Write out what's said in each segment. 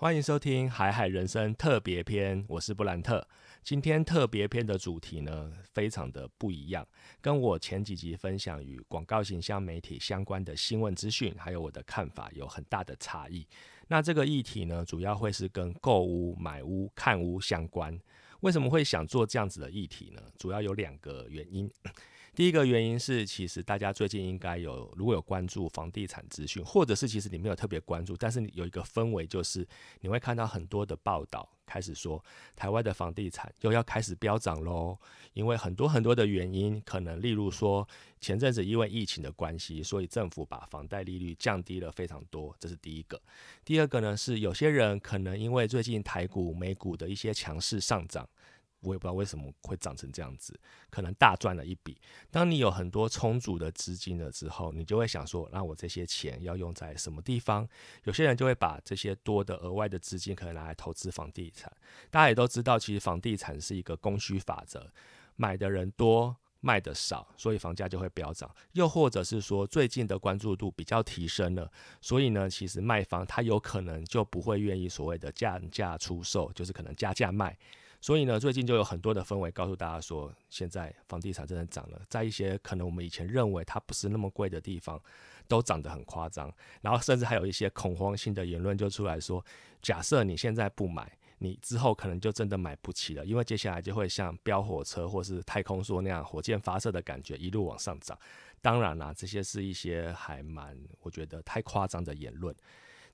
欢迎收听《海海人生特别篇》，我是布兰特。今天特别篇的主题呢，非常的不一样，跟我前几集分享与广告形象媒体相关的新闻资讯，还有我的看法有很大的差异。那这个议题呢，主要会是跟购屋、买屋、看屋相关。为什么会想做这样子的议题呢？主要有两个原因。第一个原因是，其实大家最近应该有，如果有关注房地产资讯，或者是其实你没有特别关注，但是有一个氛围，就是你会看到很多的报道，开始说台湾的房地产又要开始飙涨喽。因为很多很多的原因，可能例如说前阵子因为疫情的关系，所以政府把房贷利率降低了非常多，这是第一个。第二个呢，是有些人可能因为最近台股、美股的一些强势上涨。我也不知道为什么会长成这样子，可能大赚了一笔。当你有很多充足的资金了之后，你就会想说，那我这些钱要用在什么地方？有些人就会把这些多的额外的资金可能拿来投资房地产。大家也都知道，其实房地产是一个供需法则，买的人多，卖的少，所以房价就会飙涨。又或者是说，最近的关注度比较提升了，所以呢，其实卖方他有可能就不会愿意所谓的降价出售，就是可能加价卖。所以呢，最近就有很多的氛围告诉大家说，现在房地产真的涨了，在一些可能我们以前认为它不是那么贵的地方，都涨得很夸张。然后甚至还有一些恐慌性的言论就出来说，假设你现在不买，你之后可能就真的买不起了，因为接下来就会像飙火车或是太空梭那样火箭发射的感觉，一路往上涨。当然啦，这些是一些还蛮我觉得太夸张的言论。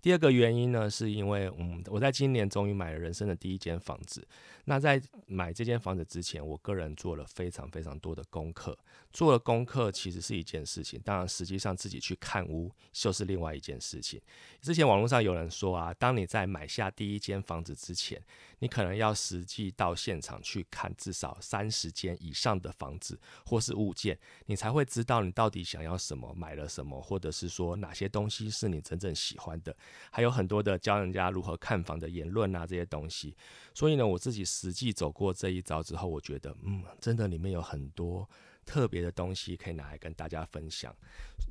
第二个原因呢，是因为嗯，我在今年终于买了人生的第一间房子。那在买这间房子之前，我个人做了非常非常多的功课。做了功课其实是一件事情，当然实际上自己去看屋就是另外一件事情。之前网络上有人说啊，当你在买下第一间房子之前，你可能要实际到现场去看至少三十间以上的房子或是物件，你才会知道你到底想要什么，买了什么，或者是说哪些东西是你真正喜欢的。还有很多的教人家如何看房的言论啊，这些东西。所以呢，我自己实际走过这一招之后，我觉得，嗯，真的里面有很多。特别的东西可以拿来跟大家分享。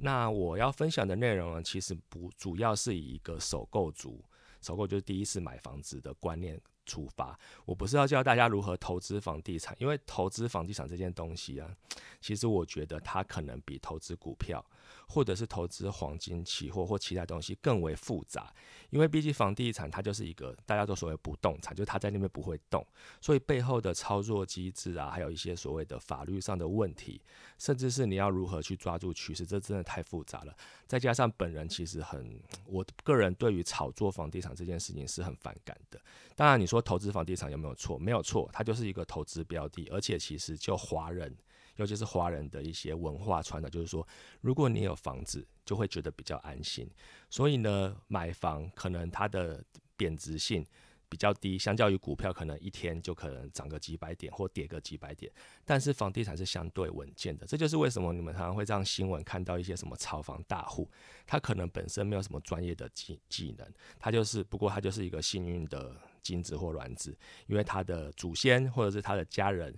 那我要分享的内容呢，其实不主要是以一个首购族，首购就是第一次买房子的观念出发。我不是要教大家如何投资房地产，因为投资房地产这件东西啊，其实我觉得它可能比投资股票。或者是投资黄金、期货或其他东西更为复杂，因为毕竟房地产它就是一个大家都所谓不动产，就它在那边不会动，所以背后的操作机制啊，还有一些所谓的法律上的问题，甚至是你要如何去抓住趋势，这真的太复杂了。再加上本人其实很，我个人对于炒作房地产这件事情是很反感的。当然，你说投资房地产有没有错？没有错，它就是一个投资标的，而且其实就华人。尤其是华人的一些文化传统，就是说，如果你有房子，就会觉得比较安心。所以呢，买房可能它的贬值性比较低，相较于股票，可能一天就可能涨个几百点或跌个几百点。但是房地产是相对稳健的，这就是为什么你们常常会让新闻看到一些什么炒房大户，他可能本身没有什么专业的技技能，他就是不过他就是一个幸运的。精子或卵子，因为他的祖先或者是他的家人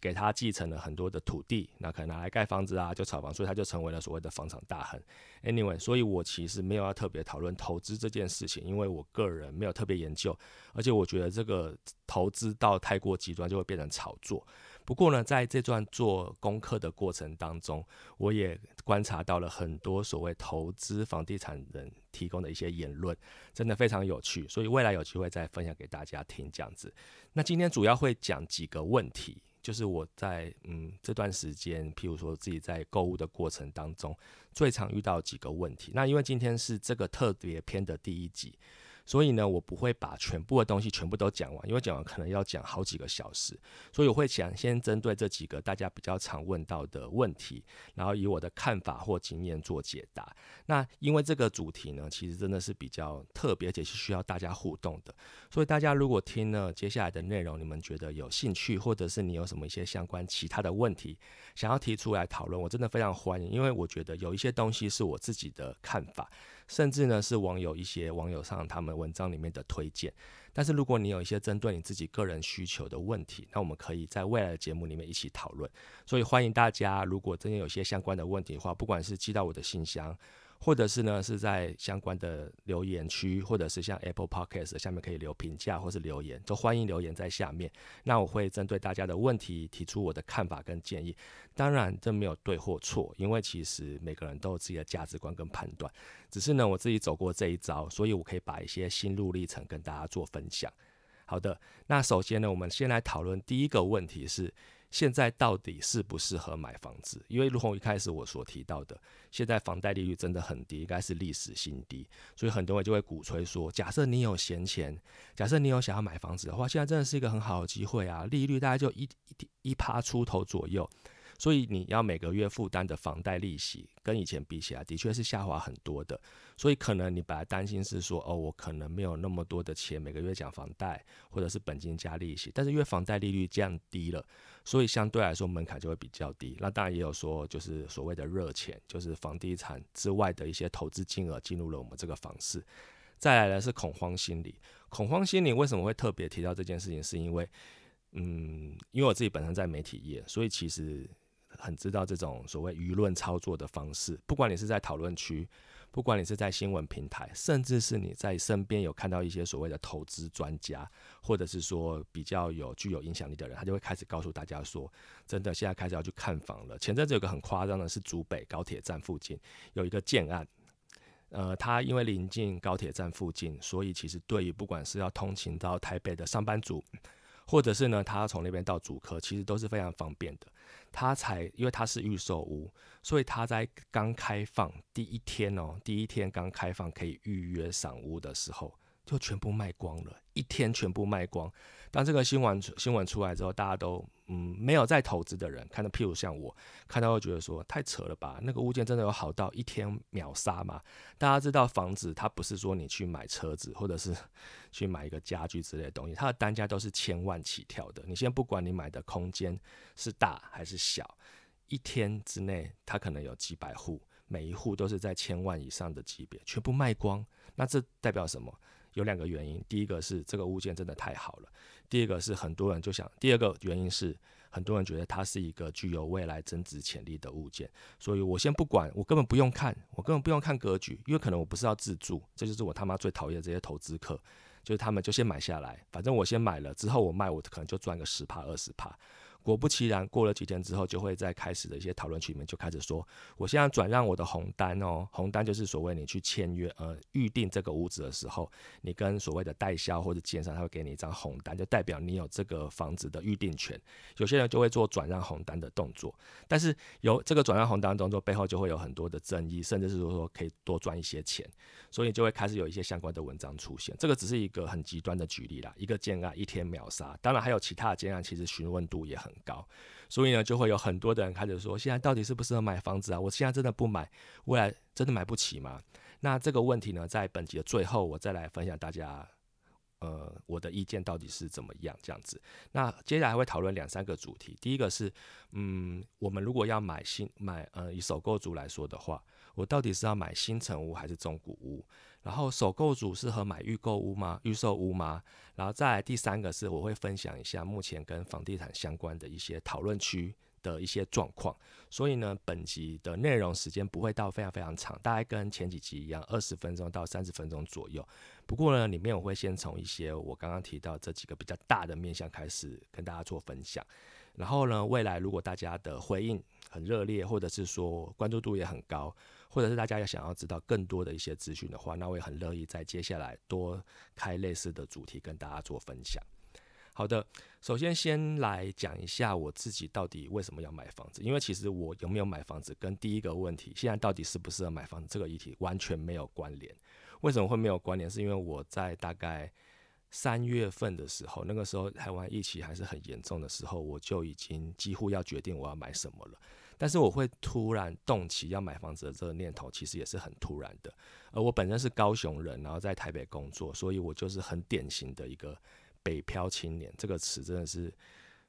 给他继承了很多的土地，那可能拿来盖房子啊，就炒房，所以他就成为了所谓的房产大亨。Anyway，所以我其实没有要特别讨论投资这件事情，因为我个人没有特别研究，而且我觉得这个投资到太过极端就会变成炒作。不过呢，在这段做功课的过程当中，我也观察到了很多所谓投资房地产人提供的一些言论，真的非常有趣。所以未来有机会再分享给大家听这样子。那今天主要会讲几个问题，就是我在嗯这段时间，譬如说自己在购物的过程当中，最常遇到几个问题。那因为今天是这个特别篇的第一集。所以呢，我不会把全部的东西全部都讲完，因为讲完可能要讲好几个小时。所以我会想先针对这几个大家比较常问到的问题，然后以我的看法或经验做解答。那因为这个主题呢，其实真的是比较特别，而且是需要大家互动的。所以大家如果听了接下来的内容，你们觉得有兴趣，或者是你有什么一些相关其他的问题想要提出来讨论，我真的非常欢迎，因为我觉得有一些东西是我自己的看法。甚至呢是网友一些网友上他们文章里面的推荐，但是如果你有一些针对你自己个人需求的问题，那我们可以在未来的节目里面一起讨论。所以欢迎大家，如果真的有些相关的问题的话，不管是寄到我的信箱，或者是呢是在相关的留言区，或者是像 Apple Podcast 下面可以留评价或是留言，都欢迎留言在下面。那我会针对大家的问题提出我的看法跟建议。当然这没有对或错，因为其实每个人都有自己的价值观跟判断。只是呢我自己走过这一招，所以我可以把一些心路历程跟大家做分享。好的，那首先呢，我们先来讨论第一个问题是。现在到底适不适合买房子？因为如同一开始我所提到的，现在房贷利率真的很低，应该是历史新低，所以很多人就会鼓吹说，假设你有闲钱，假设你有想要买房子的话，现在真的是一个很好的机会啊！利率大概就一一一趴出头左右。所以你要每个月负担的房贷利息跟以前比起来，的确是下滑很多的。所以可能你本来担心是说，哦，我可能没有那么多的钱每个月缴房贷，或者是本金加利息。但是因为房贷利率降低了，所以相对来说门槛就会比较低。那当然也有说，就是所谓的热钱，就是房地产之外的一些投资金额进入了我们这个房市。再来的是恐慌心理，恐慌心理为什么会特别提到这件事情？是因为，嗯，因为我自己本身在媒体业，所以其实。很知道这种所谓舆论操作的方式，不管你是在讨论区，不管你是在新闻平台，甚至是你在身边有看到一些所谓的投资专家，或者是说比较有具有影响力的人，他就会开始告诉大家说，真的现在开始要去看房了。前阵子有个很夸张的是，竹北高铁站附近有一个建案，呃，它因为临近高铁站附近，所以其实对于不管是要通勤到台北的上班族，或者是呢他从那边到主科，其实都是非常方便的。他才，因为他是预售屋，所以他在刚开放第一天哦，第一天刚开放可以预约赏屋的时候，就全部卖光了，一天全部卖光。当这个新闻新闻出来之后，大家都嗯没有在投资的人看到，譬如像我看到会觉得说太扯了吧？那个物件真的有好到一天秒杀吗？大家知道房子它不是说你去买车子或者是 去买一个家具之类的东西，它的单价都是千万起跳的。你先不管你买的空间是大还是小，一天之内它可能有几百户，每一户都是在千万以上的级别，全部卖光。那这代表什么？有两个原因，第一个是这个物件真的太好了。第二个是很多人就想，第二个原因是很多人觉得它是一个具有未来增值潜力的物件，所以我先不管，我根本不用看，我根本不用看格局，因为可能我不是要自住，这就是我他妈最讨厌这些投资客，就是他们就先买下来，反正我先买了之后我卖，我可能就赚个十帕二十帕。果不其然，过了几天之后，就会在开始的一些讨论区里面就开始说，我现在转让我的红单哦，红单就是所谓你去签约呃预定这个屋子的时候，你跟所谓的代销或者建商他会给你一张红单，就代表你有这个房子的预定权。有些人就会做转让红单的动作，但是有这个转让红单动作背后就会有很多的争议，甚至是说可以多赚一些钱，所以就会开始有一些相关的文章出现。这个只是一个很极端的举例啦，一个建案一天秒杀，当然还有其他的建案，其实询问度也很。高，所以呢，就会有很多的人开始说，现在到底适不适合买房子啊？我现在真的不买，未来真的买不起吗？那这个问题呢，在本集的最后，我再来分享大家，呃，我的意见到底是怎么样这样子。那接下来会讨论两三个主题，第一个是，嗯，我们如果要买新买，呃，以首购族来说的话，我到底是要买新城屋还是中古屋？然后首购组适合买预购屋吗？预售屋吗？然后再来第三个是我会分享一下目前跟房地产相关的一些讨论区的一些状况。所以呢，本集的内容时间不会到非常非常长，大概跟前几集一样，二十分钟到三十分钟左右。不过呢，里面我会先从一些我刚刚提到这几个比较大的面向开始跟大家做分享。然后呢，未来如果大家的回应很热烈，或者是说关注度也很高。或者是大家要想要知道更多的一些资讯的话，那我也很乐意在接下来多开类似的主题跟大家做分享。好的，首先先来讲一下我自己到底为什么要买房子，因为其实我有没有买房子跟第一个问题，现在到底适不适合买房子这个议题完全没有关联。为什么会没有关联？是因为我在大概三月份的时候，那个时候台湾疫情还是很严重的时候，我就已经几乎要决定我要买什么了。但是我会突然动起要买房子的这个念头，其实也是很突然的。而我本身是高雄人，然后在台北工作，所以我就是很典型的一个北漂青年。这个词真的是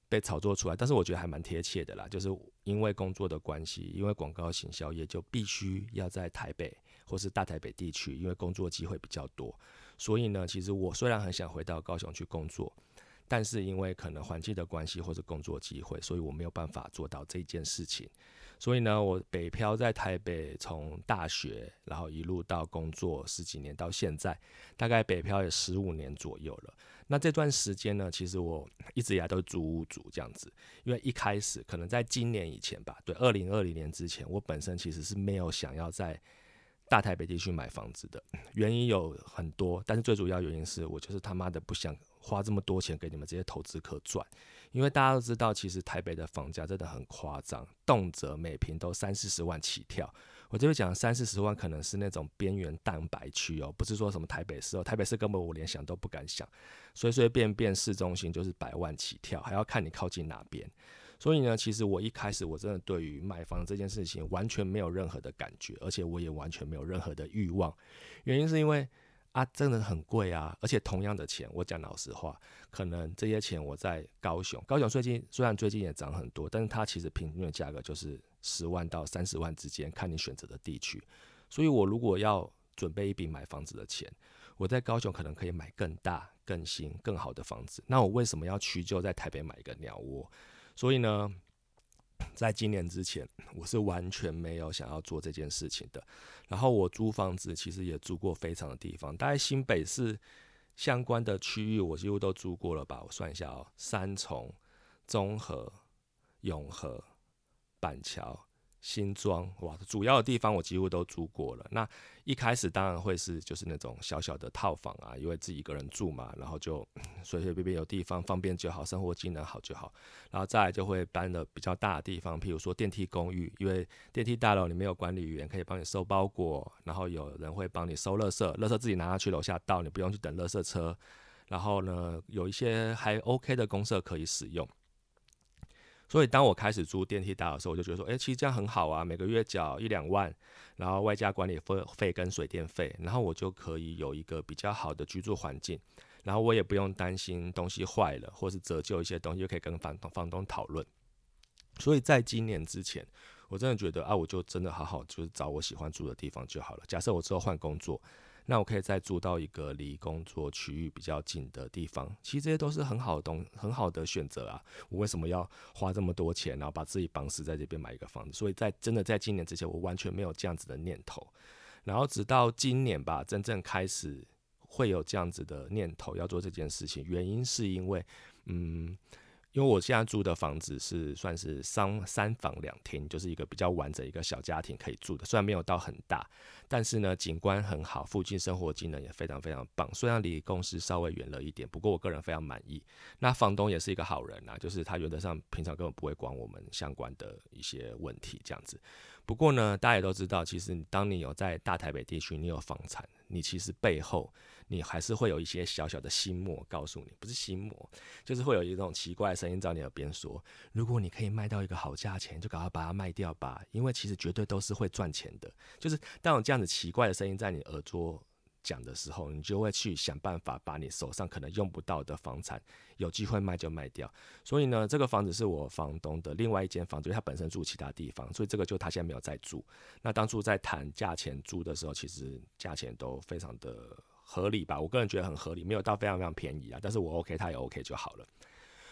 被炒作出来，但是我觉得还蛮贴切的啦。就是因为工作的关系，因为广告行销业就必须要在台北或是大台北地区，因为工作机会比较多。所以呢，其实我虽然很想回到高雄去工作。但是因为可能环境的关系或者工作机会，所以我没有办法做到这件事情。所以呢，我北漂在台北，从大学然后一路到工作十几年，到现在大概北漂也十五年左右了。那这段时间呢，其实我一直以来都是租屋住这样子，因为一开始可能在今年以前吧，对，二零二零年之前，我本身其实是没有想要在大台北地区买房子的，原因有很多，但是最主要原因是我就是他妈的不想花这么多钱给你们这些投资客赚。因为大家都知道，其实台北的房价真的很夸张，动辄每平都三四十万起跳。我这边讲三四十万，可能是那种边缘蛋白区哦，不是说什么台北市哦，台北市根本我连想都不敢想，随随便便市中心就是百万起跳，还要看你靠近哪边。所以呢，其实我一开始我真的对于买房这件事情完全没有任何的感觉，而且我也完全没有任何的欲望。原因是因为。啊，真的很贵啊！而且同样的钱，我讲老实话，可能这些钱我在高雄，高雄最近虽然最近也涨很多，但是它其实平均的价格就是十万到三十万之间，看你选择的地区。所以我如果要准备一笔买房子的钱，我在高雄可能可以买更大、更新、更好的房子。那我为什么要屈就在台北买一个鸟窝？所以呢？在今年之前，我是完全没有想要做这件事情的。然后我租房子，其实也租过非常的地方，大概新北市相关的区域，我几乎都租过了吧？我算一下哦，三重、中和、永和、板桥。新庄哇，主要的地方我几乎都租过了。那一开始当然会是就是那种小小的套房啊，因为自己一个人住嘛，然后就随随便便有地方方便就好，生活机能好就好。然后再来就会搬的比较大的地方，譬如说电梯公寓，因为电梯大楼里面有管理员可以帮你收包裹，然后有人会帮你收垃圾，垃圾自己拿下去楼下倒，你不用去等垃圾车。然后呢，有一些还 OK 的公社可以使用。所以当我开始租电梯大的时候，我就觉得说，哎，其实这样很好啊，每个月缴一两万，然后外加管理费费跟水电费，然后我就可以有一个比较好的居住环境，然后我也不用担心东西坏了，或是折旧一些东西，就可以跟房东房东讨论。所以在今年之前，我真的觉得啊，我就真的好好就是找我喜欢住的地方就好了。假设我之后换工作。那我可以再住到一个离工作区域比较近的地方，其实这些都是很好的东很好的选择啊。我为什么要花这么多钱，然后把自己绑死在这边买一个房子？所以在真的在今年之前，我完全没有这样子的念头。然后直到今年吧，真正开始会有这样子的念头要做这件事情，原因是因为，嗯。因为我现在住的房子是算是三三房两厅，就是一个比较完整一个小家庭可以住的，虽然没有到很大，但是呢景观很好，附近生活机能也非常非常棒。虽然离公司稍微远了一点，不过我个人非常满意。那房东也是一个好人啊，就是他原则上平常根本不会管我们相关的一些问题这样子。不过呢，大家也都知道，其实当你有在大台北地区，你有房产，你其实背后。你还是会有一些小小的心魔告诉你，不是心魔，就是会有一种奇怪的声音在你耳边说：如果你可以卖到一个好价钱，就赶快把它卖掉吧，因为其实绝对都是会赚钱的。就是当有这样子奇怪的声音在你耳朵讲的时候，你就会去想办法把你手上可能用不到的房产有机会卖就卖掉。所以呢，这个房子是我房东的另外一间房子，因为他本身住其他地方，所以这个就他现在没有在住。那当初在谈价钱租的时候，其实价钱都非常的。合理吧，我个人觉得很合理，没有到非常非常便宜啊，但是我 OK，他也 OK 就好了。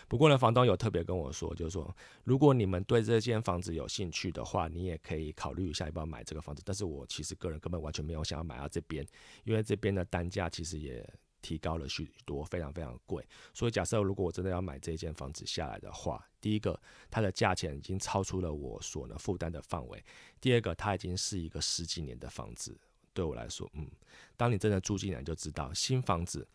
不过呢，房东有特别跟我说，就是说，如果你们对这间房子有兴趣的话，你也可以考虑一下要不要买这个房子。但是我其实个人根本完全没有想要买到这边，因为这边的单价其实也提高了许多，非常非常贵。所以假设如果我真的要买这间房子下来的话，第一个，它的价钱已经超出了我所能负担的范围；第二个，它已经是一个十几年的房子。对我来说，嗯，当你真的住进来，就知道新房子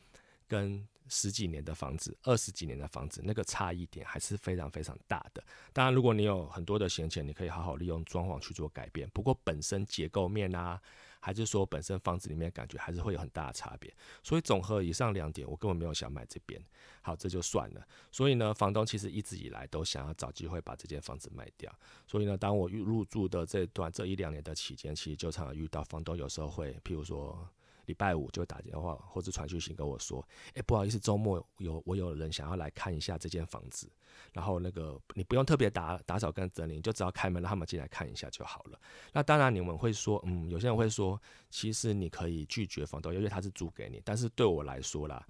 跟十几年的房子、二十几年的房子，那个差异点还是非常非常大的。当然，如果你有很多的闲钱，你可以好好利用装潢去做改变。不过，本身结构面啊。还是说本身房子里面感觉还是会有很大的差别，所以总和以上两点，我根本没有想买这边。好，这就算了。所以呢，房东其实一直以来都想要找机会把这间房子卖掉。所以呢，当我入住的这段这一两年的期间，其实就常常遇到房东有时候会，譬如说。礼拜五就打电话或者传讯息跟我说：“哎，不好意思，周末有我有人想要来看一下这间房子，然后那个你不用特别打打扫跟整理，就只要开门让他们进来看一下就好了。那当然你们会说，嗯，有些人会说，其实你可以拒绝房东，因为他是租给你。但是对我来说啦，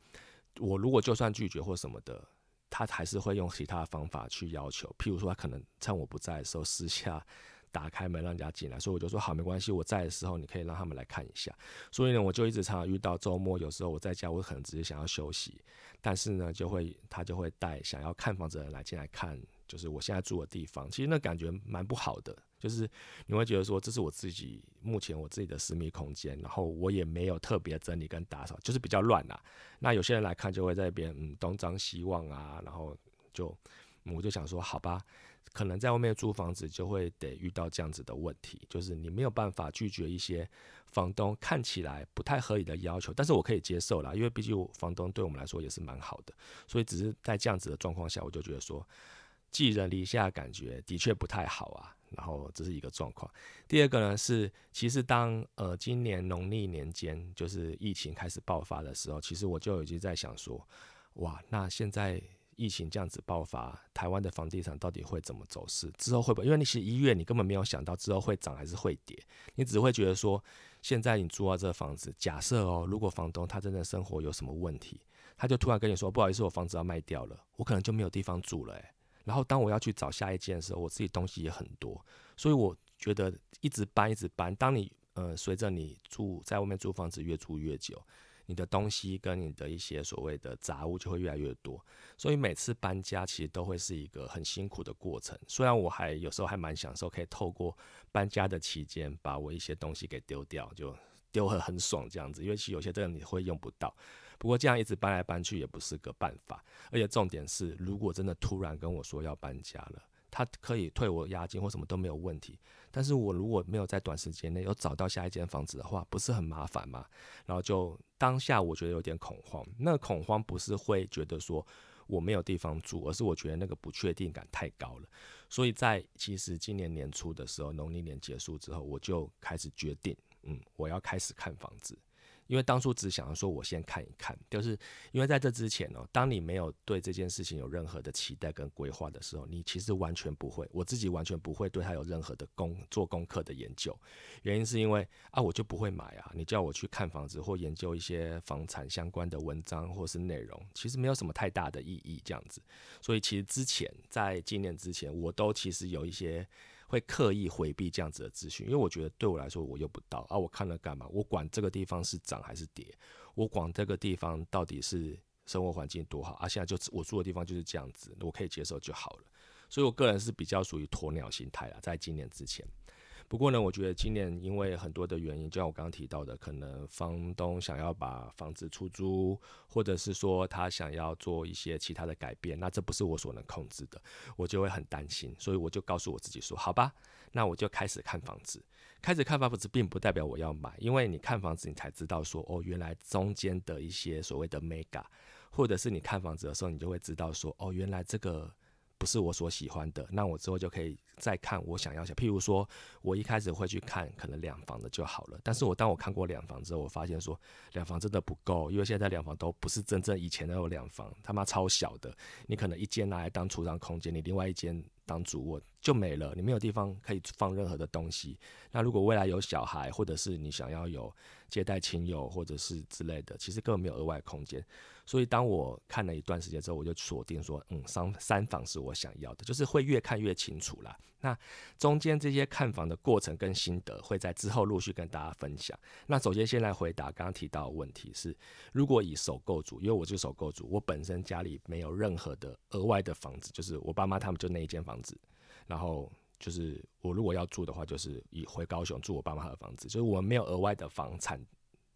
我如果就算拒绝或什么的，他还是会用其他方法去要求，譬如说他可能趁我不在的时候私下打开门让人家进来，所以我就说好没关系，我在的时候你可以让他们来看一下。所以呢，我就一直常常遇到周末有时候我在家，我可能只是想要休息，但是呢就会他就会带想要看房子的人来进来看，就是我现在住的地方，其实那感觉蛮不好的。就是你会觉得说，这是我自己目前我自己的私密空间，然后我也没有特别整理跟打扫，就是比较乱啦。那有些人来看就会在那边嗯东张西望啊，然后就我就想说，好吧，可能在外面租房子就会得遇到这样子的问题，就是你没有办法拒绝一些房东看起来不太合理的要求，但是我可以接受啦，因为毕竟房东对我们来说也是蛮好的，所以只是在这样子的状况下，我就觉得说寄人篱下感觉的确不太好啊。然后这是一个状况。第二个呢是，其实当呃今年农历年间就是疫情开始爆发的时候，其实我就已经在想说，哇，那现在疫情这样子爆发，台湾的房地产到底会怎么走势？之后会不会？因为你其实一月你根本没有想到之后会涨还是会跌，你只会觉得说，现在你租到这个房子，假设哦，如果房东他真的生活有什么问题，他就突然跟你说，不好意思，我房子要卖掉了，我可能就没有地方住了，然后当我要去找下一间的时候，我自己东西也很多，所以我觉得一直搬一直搬。当你呃随着你住在外面租房子越住越久，你的东西跟你的一些所谓的杂物就会越来越多。所以每次搬家其实都会是一个很辛苦的过程。虽然我还有时候还蛮享受，可以透过搬家的期间把我一些东西给丢掉，就丢很很爽这样子。因为其实有些真的你会用不到。不过这样一直搬来搬去也不是个办法，而且重点是，如果真的突然跟我说要搬家了，他可以退我押金或什么都没有问题。但是我如果没有在短时间内又找到下一间房子的话，不是很麻烦吗？然后就当下我觉得有点恐慌。那恐慌不是会觉得说我没有地方住，而是我觉得那个不确定感太高了。所以在其实今年年初的时候，农历年结束之后，我就开始决定，嗯，我要开始看房子。因为当初只想要说，我先看一看，就是因为在这之前哦，当你没有对这件事情有任何的期待跟规划的时候，你其实完全不会，我自己完全不会对他有任何的功做功课的研究。原因是因为啊，我就不会买啊，你叫我去看房子或研究一些房产相关的文章或是内容，其实没有什么太大的意义这样子。所以其实之前在纪念之前，我都其实有一些。会刻意回避这样子的资讯，因为我觉得对我来说我用不到啊，我看了干嘛？我管这个地方是涨还是跌？我管这个地方到底是生活环境多好啊？现在就我住的地方就是这样子，我可以接受就好了。所以我个人是比较属于鸵鸟心态啦，在今年之前。不过呢，我觉得今年因为很多的原因，就像我刚刚提到的，可能房东想要把房子出租，或者是说他想要做一些其他的改变，那这不是我所能控制的，我就会很担心，所以我就告诉我自己说，好吧，那我就开始看房子。开始看房子，并不代表我要买，因为你看房子，你才知道说，哦，原来中间的一些所谓的 mega，或者是你看房子的时候，你就会知道说，哦，原来这个。不是我所喜欢的，那我之后就可以再看我想要想。譬如说，我一开始会去看可能两房的就好了。但是我当我看过两房之后，我发现说两房真的不够，因为现在两房都不是真正以前那种两房，他妈超小的。你可能一间拿来当储藏空间，你另外一间当主卧就没了，你没有地方可以放任何的东西。那如果未来有小孩，或者是你想要有接待亲友或者是之类的，其实根本没有额外空间。所以当我看了一段时间之后，我就锁定说，嗯，三三房是我想要的，就是会越看越清楚啦。那中间这些看房的过程跟心得，会在之后陆续跟大家分享。那首先先来回答刚刚提到的问题是，如果以首购族，因为我是首购族，我本身家里没有任何的额外的房子，就是我爸妈他们就那一间房子，然后就是我如果要住的话，就是以回高雄住我爸妈的房子，就是我们没有额外的房产。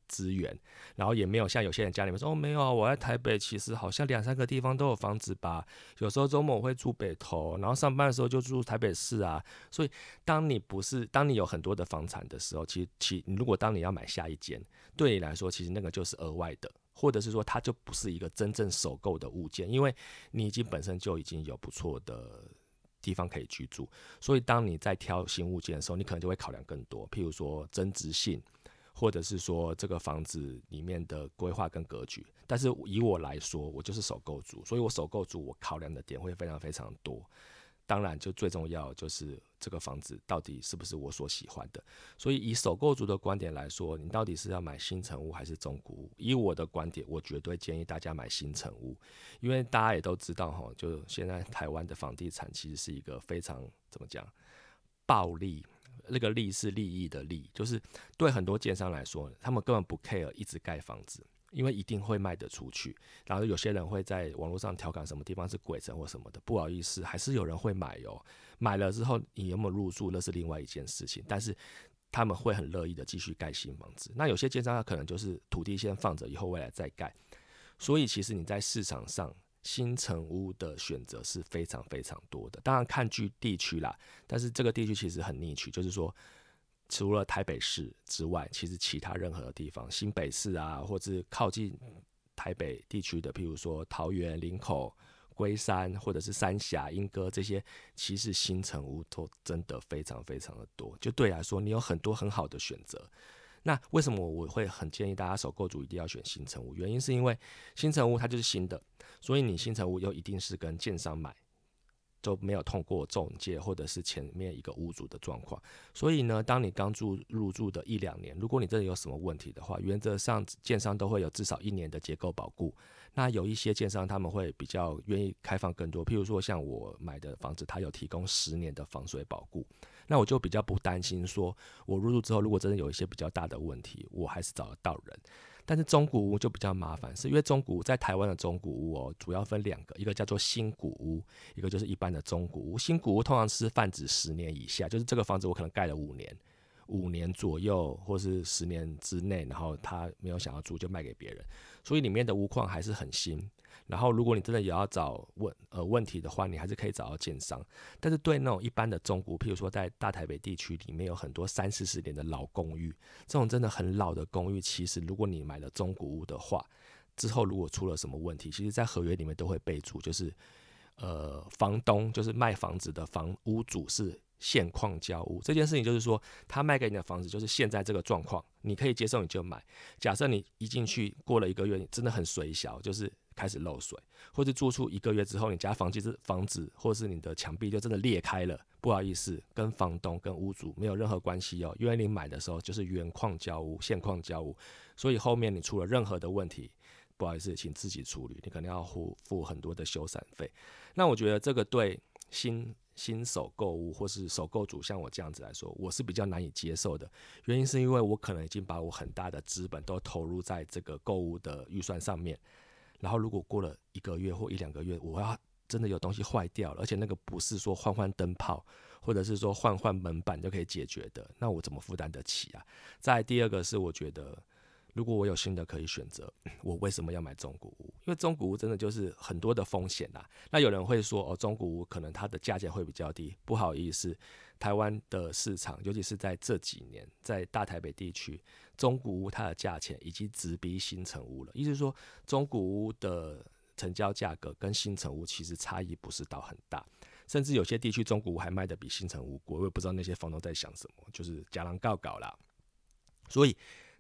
资源，然后也没有像有些人家里面说哦，没有啊，我在台北，其实好像两三个地方都有房子吧。有时候周末我会住北投，然后上班的时候就住台北市啊。所以，当你不是当你有很多的房产的时候，其实其如果当你要买下一间，对你来说，其实那个就是额外的，或者是说它就不是一个真正首购的物件，因为你已经本身就已经有不错的地方可以居住。所以，当你在挑新物件的时候，你可能就会考量更多，譬如说增值性。或者是说这个房子里面的规划跟格局，但是以我来说，我就是首购族，所以我首购族我考量的点会非常非常多。当然就最重要就是这个房子到底是不是我所喜欢的。所以以首购族的观点来说，你到底是要买新城屋还是中古屋？以我的观点，我绝对建议大家买新城屋，因为大家也都知道哈，就现在台湾的房地产其实是一个非常怎么讲暴利。那个利是利益的利，就是对很多建商来说，他们根本不 care 一直盖房子，因为一定会卖得出去。然后有些人会在网络上调侃什么地方是鬼城或什么的，不好意思，还是有人会买哦。买了之后你有没有入住，那是另外一件事情。但是他们会很乐意的继续盖新房子。那有些建商他可能就是土地先放着，以后未来再盖。所以其实你在市场上。新城屋的选择是非常非常多的，当然看具地区啦，但是这个地区其实很逆区，就是说除了台北市之外，其实其他任何的地方，新北市啊，或是靠近台北地区的，譬如说桃园、林口、龟山，或者是三峡、莺歌这些，其实新城屋都真的非常非常的多，就对来说，你有很多很好的选择。那为什么我会很建议大家首购组一定要选新城屋？原因是因为新城屋它就是新的，所以你新城屋又一定是跟建商买，都没有通过中介或者是前面一个屋主的状况。所以呢，当你刚住入住的一两年，如果你真的有什么问题的话，原则上建商都会有至少一年的结构保固。那有一些建商他们会比较愿意开放更多，譬如说像我买的房子，它有提供十年的防水保固。那我就比较不担心，说我入住之后，如果真的有一些比较大的问题，我还是找得到人。但是中古屋就比较麻烦，是因为中古屋在台湾的中古屋哦，主要分两个，一个叫做新古屋，一个就是一般的中古屋。新古屋通常是泛指十年以下，就是这个房子我可能盖了五年，五年左右或是十年之内，然后他没有想要住就卖给别人，所以里面的屋况还是很新。然后，如果你真的也要找问呃问题的话，你还是可以找到建商。但是对那种一般的中古，譬如说在大台北地区里面有很多三四十年的老公寓，这种真的很老的公寓，其实如果你买了中古屋的话，之后如果出了什么问题，其实在合约里面都会备注，就是呃房东就是卖房子的房屋主是现况交屋这件事情，就是说他卖给你的房子就是现在这个状况，你可以接受你就买。假设你一进去过了一个月，你真的很水小，就是。开始漏水，或者住出一个月之后，你家房子是房子，或是你的墙壁就真的裂开了。不好意思，跟房东跟屋主没有任何关系哦，因为你买的时候就是原矿交屋、现矿交屋，所以后面你出了任何的问题，不好意思，请自己处理，你可能要付付很多的修缮费。那我觉得这个对新新手购物或是首购主像我这样子来说，我是比较难以接受的。原因是因为我可能已经把我很大的资本都投入在这个购物的预算上面。然后，如果过了一个月或一两个月，我要真的有东西坏掉了，而且那个不是说换换灯泡，或者是说换换门板就可以解决的，那我怎么负担得起啊？再第二个是，我觉得。如果我有新的可以选择，我为什么要买中古屋？因为中古屋真的就是很多的风险啊。那有人会说，哦，中古屋可能它的价钱会比较低。不好意思，台湾的市场，尤其是在这几年，在大台北地区，中古屋它的价钱已经直逼新城屋了。意思是说，中古屋的成交价格跟新城屋其实差异不是到很大，甚至有些地区中古屋还卖的比新城屋贵。我也不知道那些房东在想什么，就是假狼告搞啦。所以。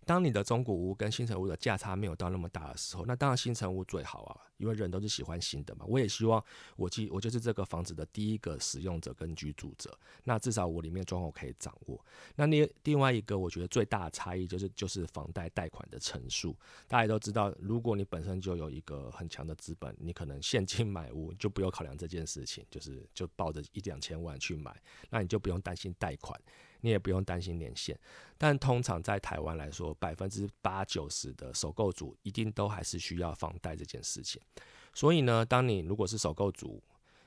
当你的中古屋跟新城屋的价差没有到那么大的时候，那当然新城屋最好啊，因为人都是喜欢新的嘛。我也希望我记我就是这个房子的第一个使用者跟居住者，那至少我里面装潢可以掌握。那另另外一个我觉得最大的差异就是就是房贷贷款的成数。大家都知道，如果你本身就有一个很强的资本，你可能现金买屋就不用考量这件事情，就是就抱着一两千万去买，那你就不用担心贷款。你也不用担心年限，但通常在台湾来说，百分之八九十的首购族一定都还是需要房贷这件事情。所以呢，当你如果是首购族，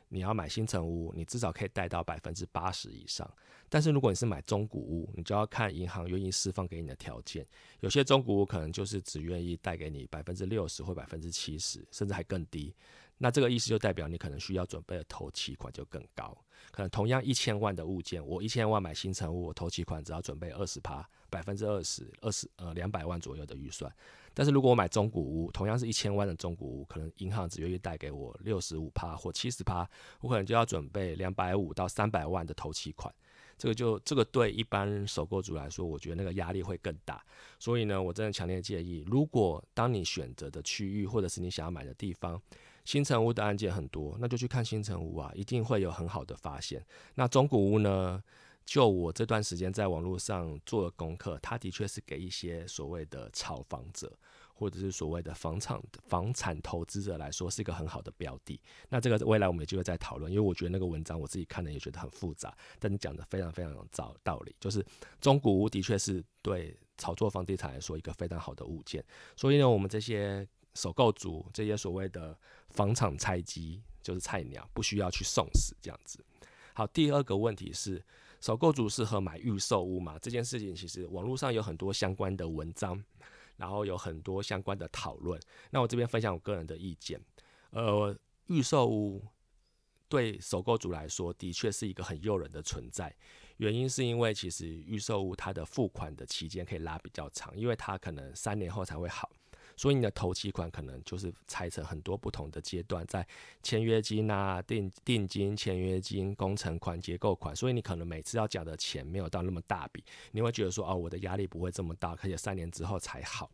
你要买新城屋，你至少可以贷到百分之八十以上。但是如果你是买中古屋，你就要看银行愿意释放给你的条件。有些中古屋可能就是只愿意贷给你百分之六十或百分之七十，甚至还更低。那这个意思就代表你可能需要准备的头期款就更高。可能同样一千万的物件，我一千万买新成屋，我头期款只要准备二十趴，百分之二十，二十呃两百万左右的预算。但是如果我买中古屋，同样是一千万的中古屋，可能银行只愿意贷给我六十五趴或七十趴，我可能就要准备两百五到三百万的头期款。这个就这个对一般首购族来说，我觉得那个压力会更大。所以呢，我真的强烈建议，如果当你选择的区域或者是你想要买的地方，新城屋的案件很多，那就去看新城屋啊，一定会有很好的发现。那中古屋呢？就我这段时间在网络上做的功课，它的确是给一些所谓的炒房者，或者是所谓的房产房产投资者来说，是一个很好的标的。那这个未来我们有机会再讨论，因为我觉得那个文章我自己看了也觉得很复杂，但你讲的非常非常有道道理，就是中古屋的确是对炒作房地产来说一个非常好的物件。所以呢，我们这些首购族，这些所谓的房产菜鸡，就是菜鸟，不需要去送死这样子。好，第二个问题是。首购族适合买预售屋吗？这件事情其实网络上有很多相关的文章，然后有很多相关的讨论。那我这边分享我个人的意见。呃，预售屋对首购族来说的确是一个很诱人的存在，原因是因为其实预售屋它的付款的期间可以拉比较长，因为它可能三年后才会好。所以你的头期款可能就是拆成很多不同的阶段，在签约金啊、定定金、签约金、工程款、结构款，所以你可能每次要缴的钱没有到那么大笔，你会觉得说哦，我的压力不会这么大，而且三年之后才好。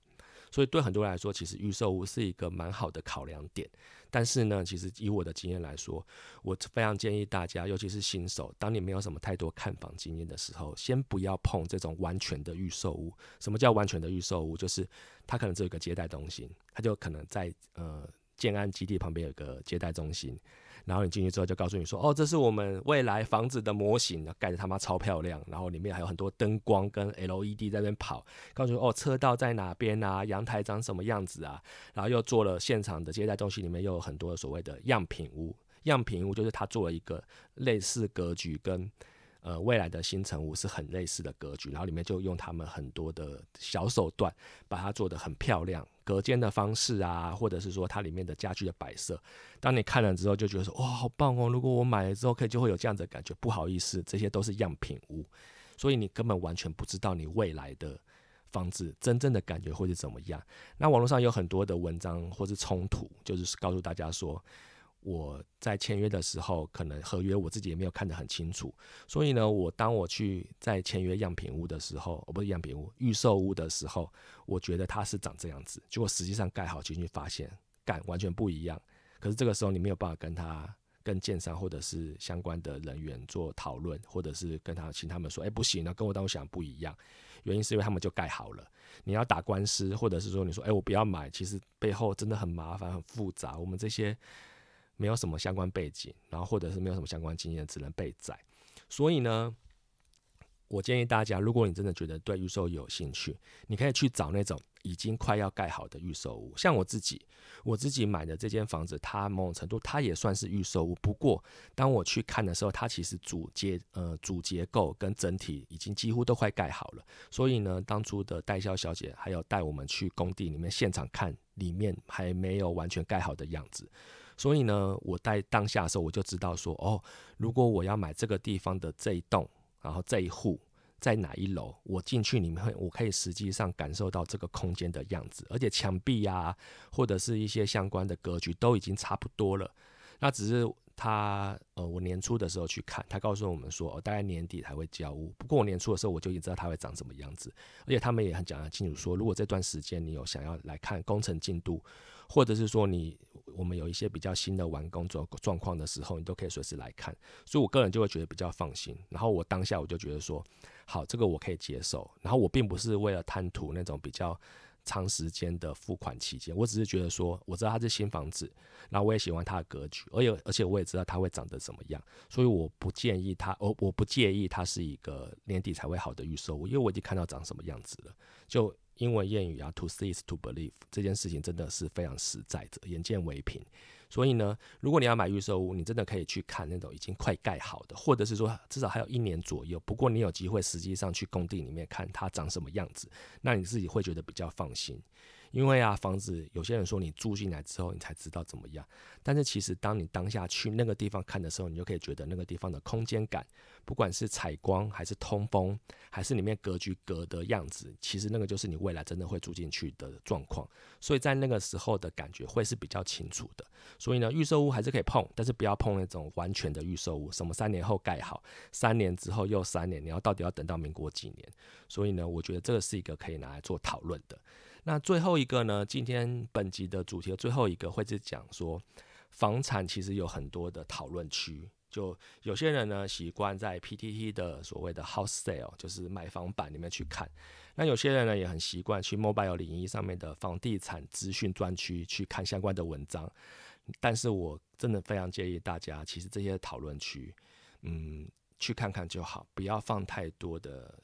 所以对很多人来说，其实预售屋是一个蛮好的考量点。但是呢，其实以我的经验来说，我非常建议大家，尤其是新手，当你没有什么太多看房经验的时候，先不要碰这种完全的预售屋。什么叫完全的预售屋？就是它可能只有一个接待中心，它就可能在呃建安基地旁边有个接待中心。然后你进去之后就告诉你说，哦，这是我们未来房子的模型，盖的他妈超漂亮，然后里面还有很多灯光跟 LED 在那边跑，告诉你哦，车道在哪边啊，阳台长什么样子啊，然后又做了现场的接待中心，里面又有很多所谓的样品屋，样品屋就是他做了一个类似格局跟。呃，未来的新城屋是很类似的格局，然后里面就用他们很多的小手段，把它做得很漂亮，隔间的方式啊，或者是说它里面的家具的摆设，当你看了之后就觉得说，哇，好棒哦！如果我买了之后，可以就会有这样的感觉。不好意思，这些都是样品屋，所以你根本完全不知道你未来的房子真正的感觉会是怎么样。那网络上有很多的文章或是冲突，就是告诉大家说。我在签约的时候，可能合约我自己也没有看得很清楚，所以呢，我当我去在签约样品屋的时候，哦，不是样品屋，预售屋的时候，我觉得它是长这样子，结果实际上盖好进去发现，干完全不一样。可是这个时候你没有办法跟他、跟建商或者是相关的人员做讨论，或者是跟他请他们说，哎，不行啊，跟我当初想不一样。原因是因为他们就盖好了，你要打官司，或者是说你说，哎，我不要买，其实背后真的很麻烦、很复杂。我们这些。没有什么相关背景，然后或者是没有什么相关经验，只能被宰。所以呢，我建议大家，如果你真的觉得对预售有兴趣，你可以去找那种已经快要盖好的预售屋。像我自己，我自己买的这间房子，它某种程度它也算是预售屋。不过，当我去看的时候，它其实主结呃主结构跟整体已经几乎都快盖好了。所以呢，当初的代销小姐还有带我们去工地里面现场看，里面还没有完全盖好的样子。所以呢，我在当下的时候，我就知道说，哦，如果我要买这个地方的这一栋，然后这一户在哪一楼，我进去里面，我可以实际上感受到这个空间的样子，而且墙壁呀，或者是一些相关的格局都已经差不多了。那只是他，呃，我年初的时候去看，他告诉我们说，哦，大概年底才会交屋。不过我年初的时候，我就已经知道它会长什么样子，而且他们也很讲得清楚，说如果这段时间你有想要来看工程进度，或者是说你。我们有一些比较新的完工状状况的时候，你都可以随时来看，所以我个人就会觉得比较放心。然后我当下我就觉得说，好，这个我可以接受。然后我并不是为了贪图那种比较长时间的付款期间，我只是觉得说，我知道它是新房子，然后我也喜欢它的格局，而且而且我也知道它会长得怎么样，所以我不建议它，我我不介意它是一个年底才会好的预售物，因为我已经看到长什么样子了，就。英文谚语啊，to see is to believe，这件事情真的是非常实在的，眼见为凭。所以呢，如果你要买预售屋，你真的可以去看那种已经快盖好的，或者是说至少还有一年左右。不过你有机会实际上去工地里面看它长什么样子，那你自己会觉得比较放心。因为啊，房子有些人说你住进来之后，你才知道怎么样。但是其实当你当下去那个地方看的时候，你就可以觉得那个地方的空间感，不管是采光还是通风，还是里面格局格的样子，其实那个就是你未来真的会住进去的状况。所以在那个时候的感觉会是比较清楚的。所以呢，预售屋还是可以碰，但是不要碰那种完全的预售屋，什么三年后盖好，三年之后又三年，你要到底要等到民国几年？所以呢，我觉得这个是一个可以拿来做讨论的。那最后一个呢，今天本集的主题的最后一个会是讲说。房产其实有很多的讨论区，就有些人呢习惯在 PTT 的所谓的 House Sale，就是买房版里面去看。那有些人呢也很习惯去 Mobile 零一上面的房地产资讯专区去看相关的文章。但是我真的非常建议大家，其实这些讨论区，嗯，去看看就好，不要放太多的。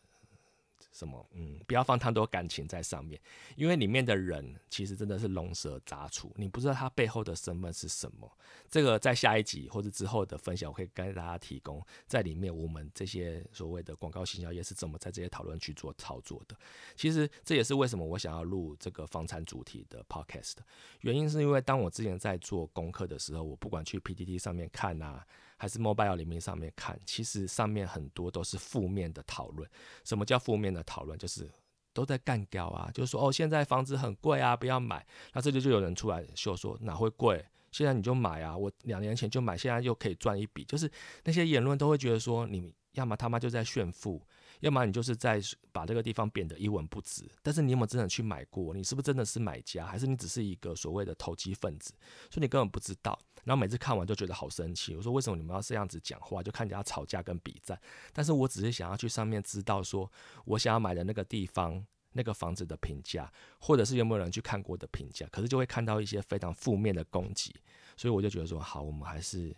什么？嗯，不要放太多感情在上面，因为里面的人其实真的是龙蛇杂处，你不知道他背后的身份是什么。这个在下一集或者之后的分享，我可以跟大家提供在里面我们这些所谓的广告行销业是怎么在这些讨论去做操作的。其实这也是为什么我想要录这个房产主题的 podcast 原因，是因为当我之前在做功课的时候，我不管去 PPT 上面看啊。还是 mobile 里面上面看，其实上面很多都是负面的讨论。什么叫负面的讨论？就是都在干掉啊，就是说哦，现在房子很贵啊，不要买。那这里就有人出来秀说哪会贵？现在你就买啊，我两年前就买，现在又可以赚一笔。就是那些言论都会觉得说，你要么他妈就在炫富。要么你就是在把这个地方贬得一文不值，但是你有没有真的去买过？你是不是真的是买家，还是你只是一个所谓的投机分子？所以你根本不知道。然后每次看完就觉得好生气。我说为什么你们要这样子讲话？就看人家吵架跟比战。但是我只是想要去上面知道，说我想要买的那个地方那个房子的评价，或者是有没有人去看过的评价。可是就会看到一些非常负面的攻击，所以我就觉得说好，我们还是。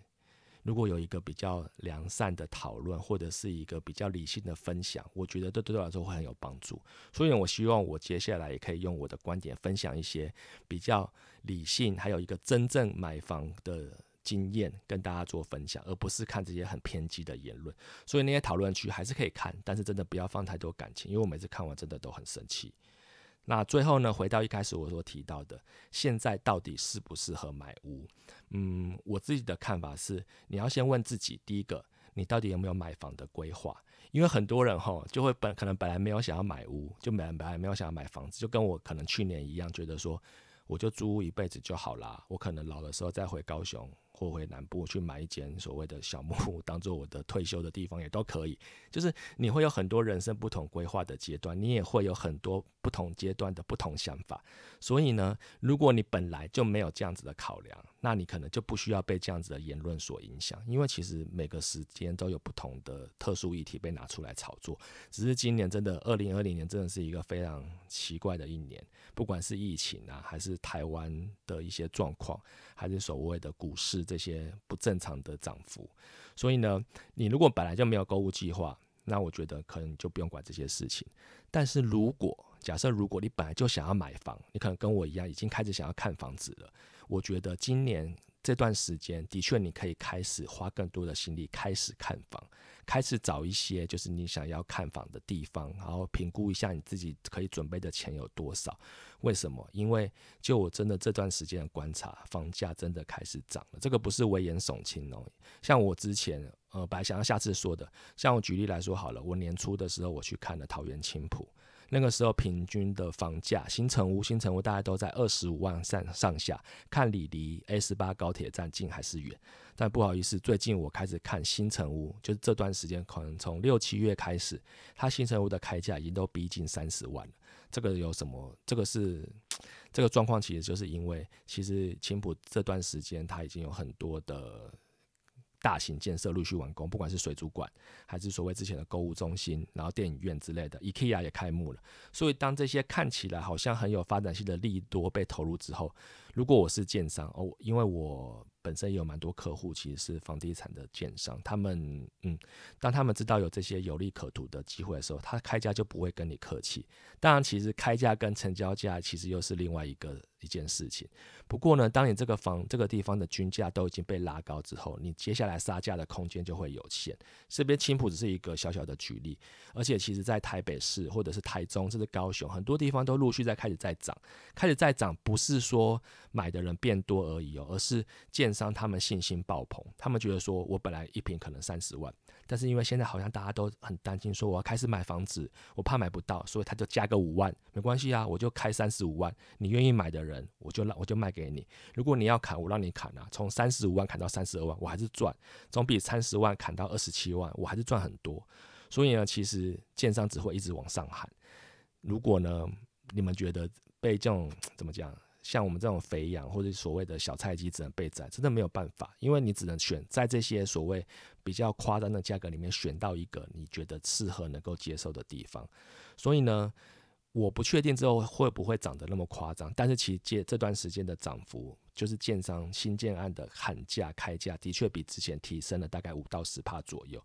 如果有一个比较良善的讨论，或者是一个比较理性的分享，我觉得这对我来说会很有帮助。所以，我希望我接下来也可以用我的观点分享一些比较理性，还有一个真正买房的经验跟大家做分享，而不是看这些很偏激的言论。所以那些讨论区还是可以看，但是真的不要放太多感情，因为我每次看完真的都很生气。那最后呢，回到一开始我所提到的，现在到底适不适合买屋？嗯，我自己的看法是，你要先问自己，第一个，你到底有没有买房的规划？因为很多人哈，就会本可能本来没有想要买屋，就本来没有想要买房子，就跟我可能去年一样，觉得说，我就租一辈子就好啦，我可能老的时候再回高雄。或回南部去买一间所谓的小木屋，当做我的退休的地方也都可以。就是你会有很多人生不同规划的阶段，你也会有很多不同阶段的不同想法。所以呢，如果你本来就没有这样子的考量，那你可能就不需要被这样子的言论所影响。因为其实每个时间都有不同的特殊议题被拿出来炒作。只是今年真的，二零二零年真的是一个非常奇怪的一年，不管是疫情啊，还是台湾的一些状况，还是所谓的股市。这些不正常的涨幅，所以呢，你如果本来就没有购物计划，那我觉得可能就不用管这些事情。但是如果假设如果你本来就想要买房，你可能跟我一样已经开始想要看房子了，我觉得今年这段时间的确你可以开始花更多的心力开始看房。开始找一些就是你想要看房的地方，然后评估一下你自己可以准备的钱有多少。为什么？因为就我真的这段时间的观察，房价真的开始涨了。这个不是危言耸听哦。像我之前呃本来想要下次说的，像我举例来说好了，我年初的时候我去看了桃园青浦。那个时候平均的房价，新城屋、新城屋大概都在二十五万上上下，看你离 A 十八高铁站近还是远。但不好意思，最近我开始看新城屋，就是这段时间可能从六七月开始，它新城屋的开价已经都逼近三十万了。这个有什么？这个是这个状况，其实就是因为其实青浦这段时间它已经有很多的。大型建设陆续完工，不管是水族馆，还是所谓之前的购物中心，然后电影院之类的，IKEA 也开幕了。所以当这些看起来好像很有发展性的利多被投入之后，如果我是建商哦，因为我本身也有蛮多客户，其实是房地产的建商，他们嗯，当他们知道有这些有利可图的机会的时候，他开价就不会跟你客气。当然，其实开价跟成交价其实又是另外一个一件事情。不过呢，当你这个房这个地方的均价都已经被拉高之后，你接下来杀价的空间就会有限。这边青浦只是一个小小的举例，而且其实在台北市或者是台中，甚至高雄，很多地方都陆续在开始在涨，开始在涨，不是说买的人变多而已哦，而是建商他们信心爆棚，他们觉得说我本来一平可能三十万。但是因为现在好像大家都很担心，说我要开始买房子，我怕买不到，所以他就加个五万，没关系啊，我就开三十五万，你愿意买的人，我就让我就卖给你。如果你要砍，我让你砍啊，从三十五万砍到三十二万，我还是赚，总比三十万砍到二十七万，我还是赚很多。所以呢，其实建商只会一直往上喊。如果呢，你们觉得被这种怎么讲？像我们这种肥羊或者所谓的小菜鸡只能被宰，真的没有办法，因为你只能选在这些所谓比较夸张的价格里面选到一个你觉得适合能够接受的地方。所以呢，我不确定之后会不会涨得那么夸张，但是其实借这段时间的涨幅，就是建商新建案的喊价开价的确比之前提升了大概五到十帕左右。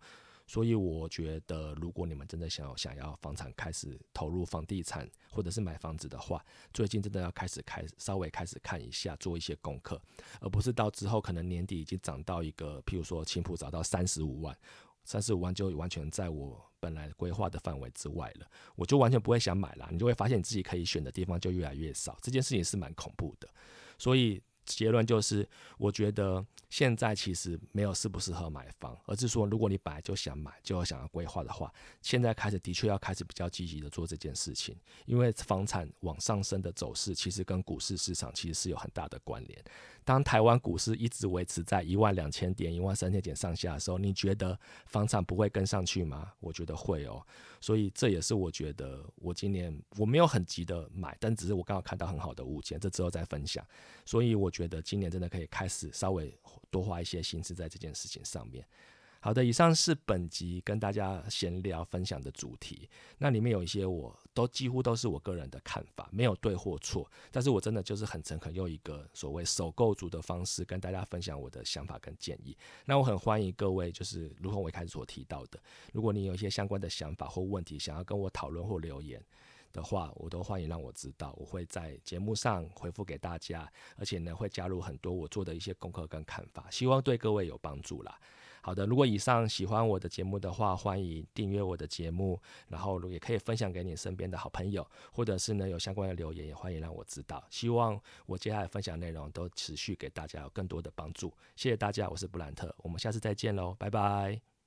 所以我觉得，如果你们真的想要想要房产开始投入房地产或者是买房子的话，最近真的要开始开稍微开始看一下，做一些功课，而不是到之后可能年底已经涨到一个，譬如说青浦涨到三十五万，三十五万就完全在我本来规划的范围之外了，我就完全不会想买了。你就会发现你自己可以选的地方就越来越少，这件事情是蛮恐怖的。所以结论就是，我觉得。现在其实没有适不适合买房，而是说，如果你本来就想买，就要想要规划的话，现在开始的确要开始比较积极的做这件事情，因为房产往上升的走势，其实跟股市市场其实是有很大的关联。当台湾股市一直维持在一万两千点、一万三千点上下的时候，你觉得房产不会跟上去吗？我觉得会哦。所以这也是我觉得我今年我没有很急的买，但只是我刚好看到很好的物件，这之后再分享。所以我觉得今年真的可以开始稍微多花一些心思在这件事情上面。好的，以上是本集跟大家闲聊分享的主题。那里面有一些我都几乎都是我个人的看法，没有对或错。但是我真的就是很诚恳，用一个所谓首购族的方式跟大家分享我的想法跟建议。那我很欢迎各位，就是如同我一开始所提到的，如果你有一些相关的想法或问题想要跟我讨论或留言的话，我都欢迎让我知道，我会在节目上回复给大家，而且呢会加入很多我做的一些功课跟看法，希望对各位有帮助啦。好的，如果以上喜欢我的节目的话，欢迎订阅我的节目，然后也可以分享给你身边的好朋友，或者是呢有相关的留言，也欢迎让我知道。希望我接下来分享内容都持续给大家有更多的帮助。谢谢大家，我是布兰特，我们下次再见喽，拜拜。